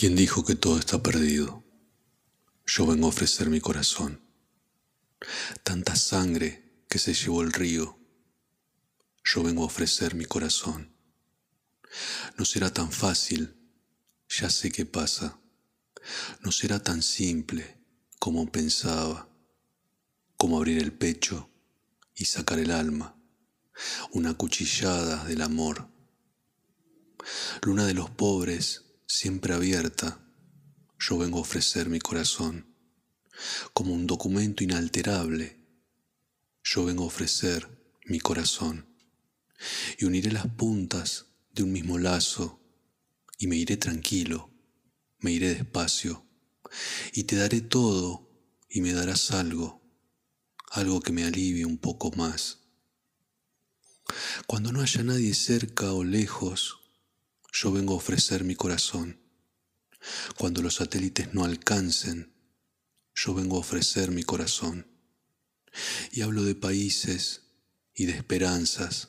¿Quién dijo que todo está perdido? Yo vengo a ofrecer mi corazón. Tanta sangre que se llevó el río. Yo vengo a ofrecer mi corazón. No será tan fácil, ya sé qué pasa. No será tan simple como pensaba, como abrir el pecho y sacar el alma, una cuchillada del amor. Luna de los pobres, siempre abierta, yo vengo a ofrecer mi corazón. Como un documento inalterable, yo vengo a ofrecer mi corazón. Y uniré las puntas de un mismo lazo y me iré tranquilo, me iré despacio y te daré todo y me darás algo, algo que me alivie un poco más. Cuando no haya nadie cerca o lejos, yo vengo a ofrecer mi corazón. Cuando los satélites no alcancen, yo vengo a ofrecer mi corazón. Y hablo de países y de esperanzas.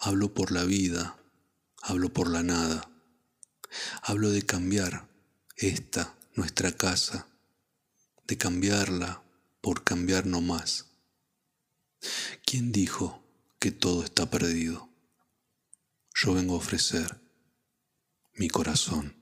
Hablo por la vida, hablo por la nada. Hablo de cambiar esta, nuestra casa, de cambiarla por cambiar no más. ¿Quién dijo que todo está perdido? Yo vengo a ofrecer mi corazón.